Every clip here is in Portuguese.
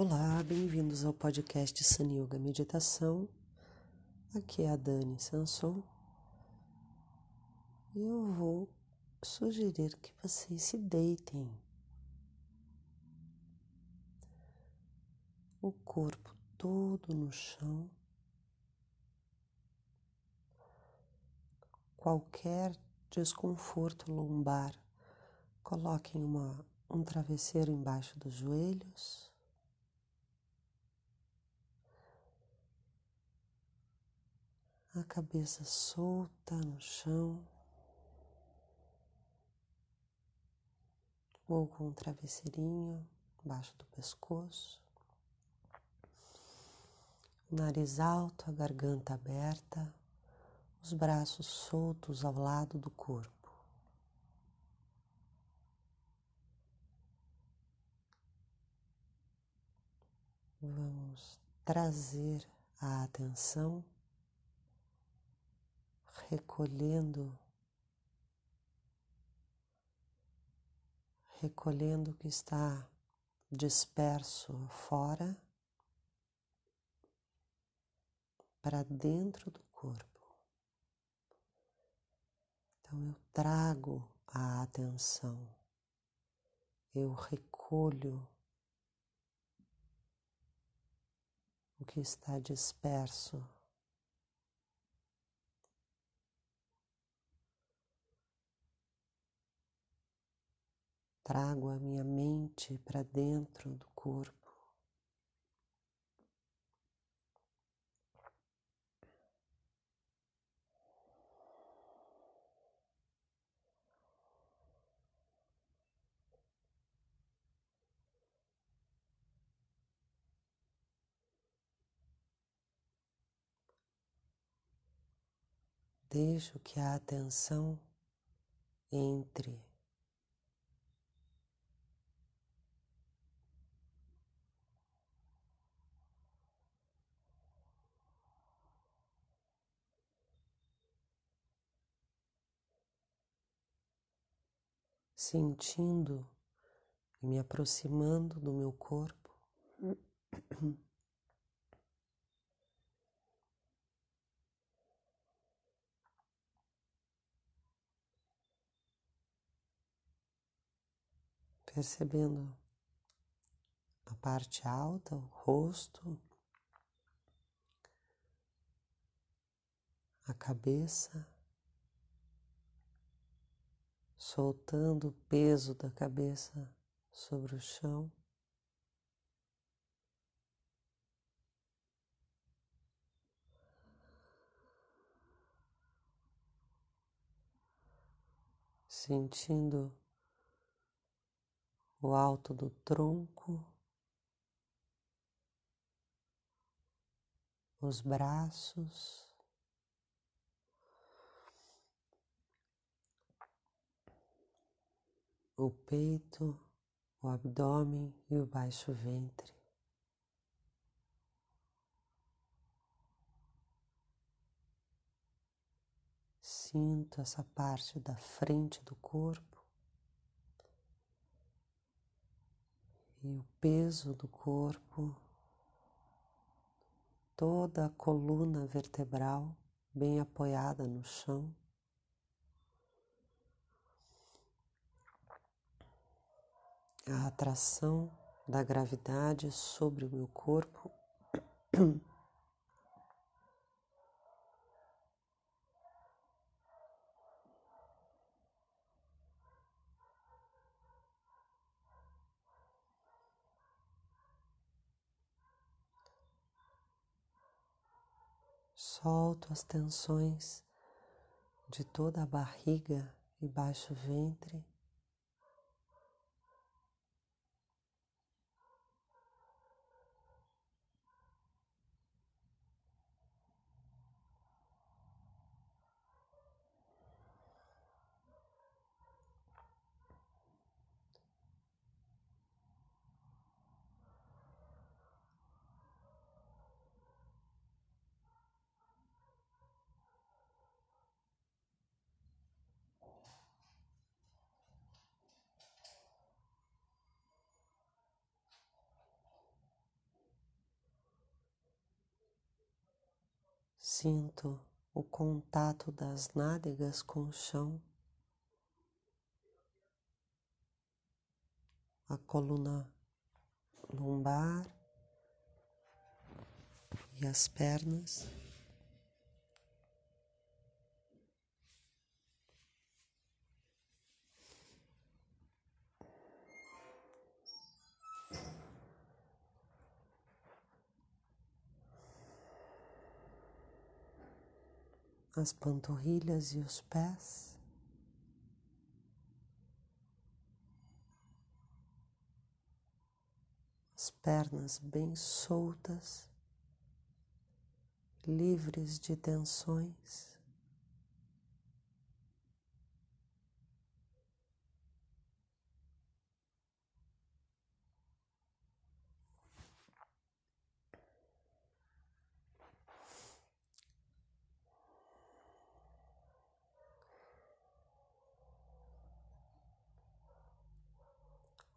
Olá, bem-vindos ao podcast Sun Yoga Meditação. Aqui é a Dani Sanson e eu vou sugerir que vocês se deitem. O corpo todo no chão. Qualquer desconforto lombar, coloquem uma, um travesseiro embaixo dos joelhos a cabeça solta no chão, ou com um travesseirinho embaixo do pescoço, o nariz alto, a garganta aberta, os braços soltos ao lado do corpo. Vamos trazer a atenção recolhendo, recolhendo o que está disperso fora para dentro do corpo. Então eu trago a atenção, eu recolho o que está disperso Trago a minha mente para dentro do corpo. Deixo que a atenção entre sentindo e me aproximando do meu corpo. Percebendo a parte alta, o rosto, a cabeça soltando o peso da cabeça sobre o chão. Sentindo o alto do tronco, os braços. O peito, o abdômen e o baixo ventre. Sinto essa parte da frente do corpo e o peso do corpo, toda a coluna vertebral bem apoiada no chão. A atração da gravidade sobre o meu corpo. Solto as tensões de toda a barriga e baixo ventre. Sinto o contato das nádegas com o chão, a coluna lombar e as pernas. As panturrilhas e os pés. As pernas bem soltas livres de tensões.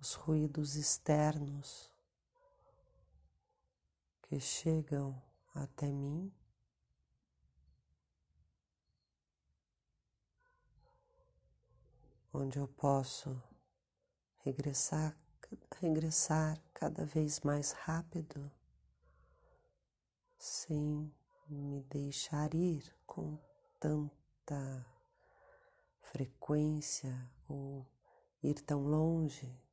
Os ruídos externos que chegam até mim onde eu posso regressar, regressar cada vez mais rápido, sem me deixar ir com tanta frequência ou ir tão longe.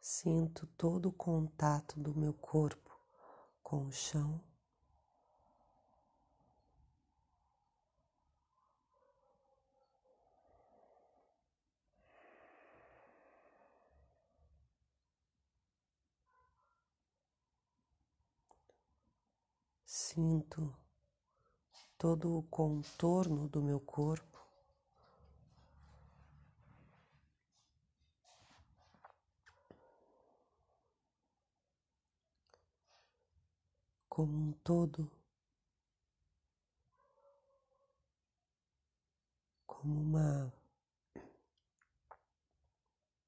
Sinto todo o contato do meu corpo com o chão. Sinto todo o contorno do meu corpo. Como um todo, como uma,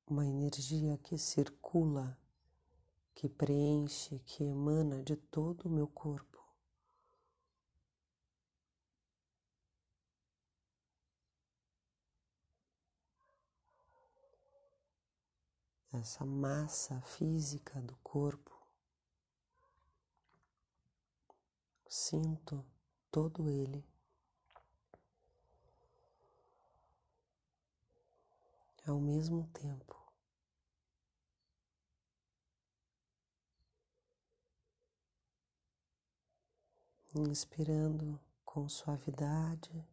uma energia que circula, que preenche, que emana de todo o meu corpo. Essa massa física do corpo sinto todo ele. Ao mesmo tempo, inspirando com suavidade,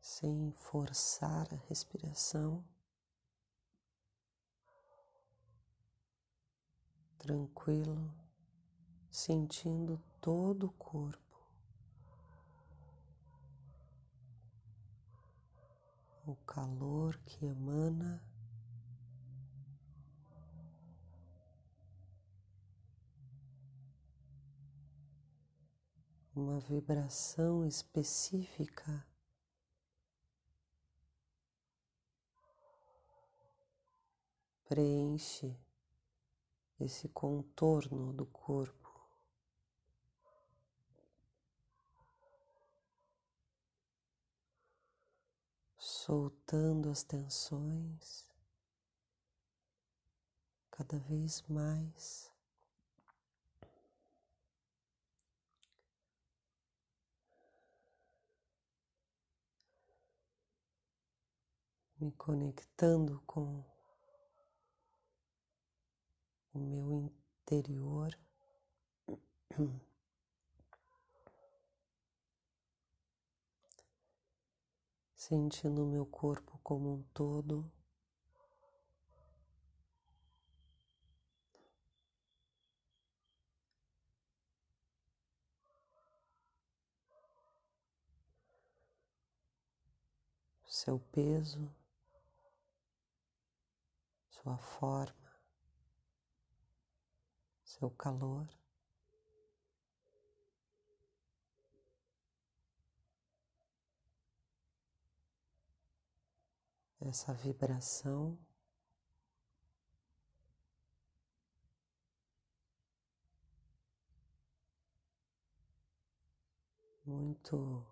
sem forçar a respiração. Tranquilo, sentindo todo o corpo. O calor que emana uma vibração específica preenche esse contorno do corpo. Soltando as tensões cada vez mais. Me conectando com o meu interior. Sentindo o meu corpo como um todo. Seu peso sua forma, seu calor. Essa vibração muito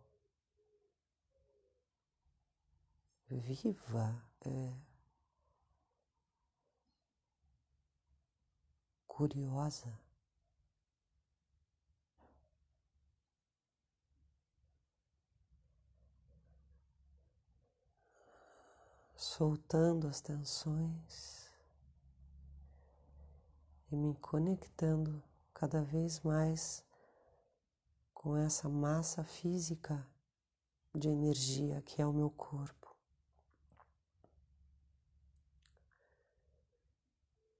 viva, é, curiosa. Soltando as tensões e me conectando cada vez mais com essa massa física de energia que é o meu corpo.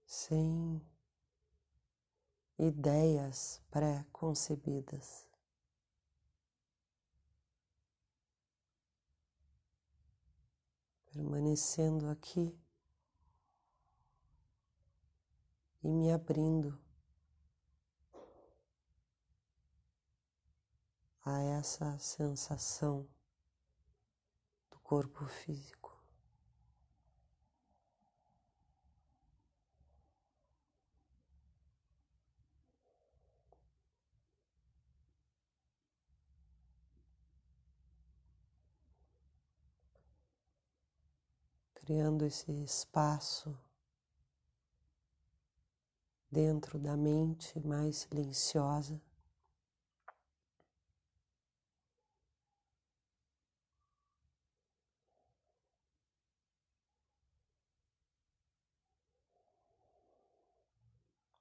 Sem ideias pré-concebidas. Permanecendo aqui e me abrindo a essa sensação do corpo físico. Criando esse espaço dentro da mente mais silenciosa.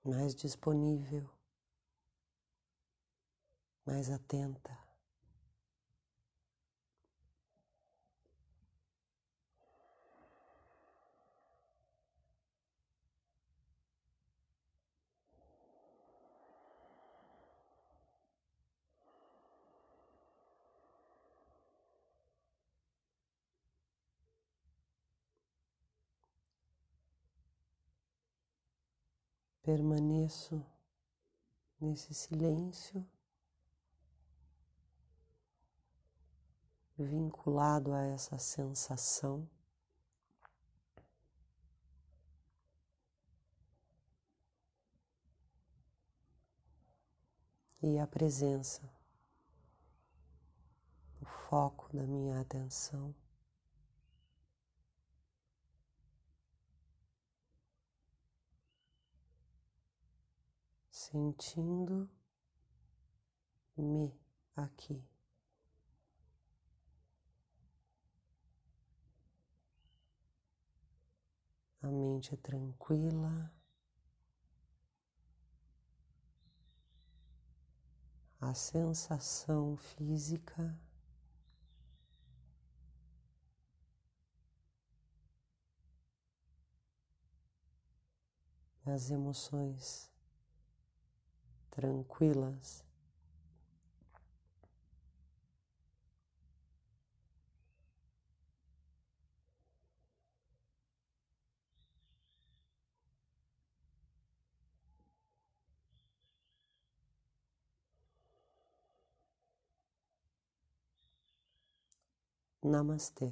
mais disponível, mais atenta. Permaneço nesse silêncio, vinculado a essa sensação. E a presença, o foco da minha atenção. Sentindo-me aqui. A mente é tranquila, a sensação física as emoções tranquilas. Namastê.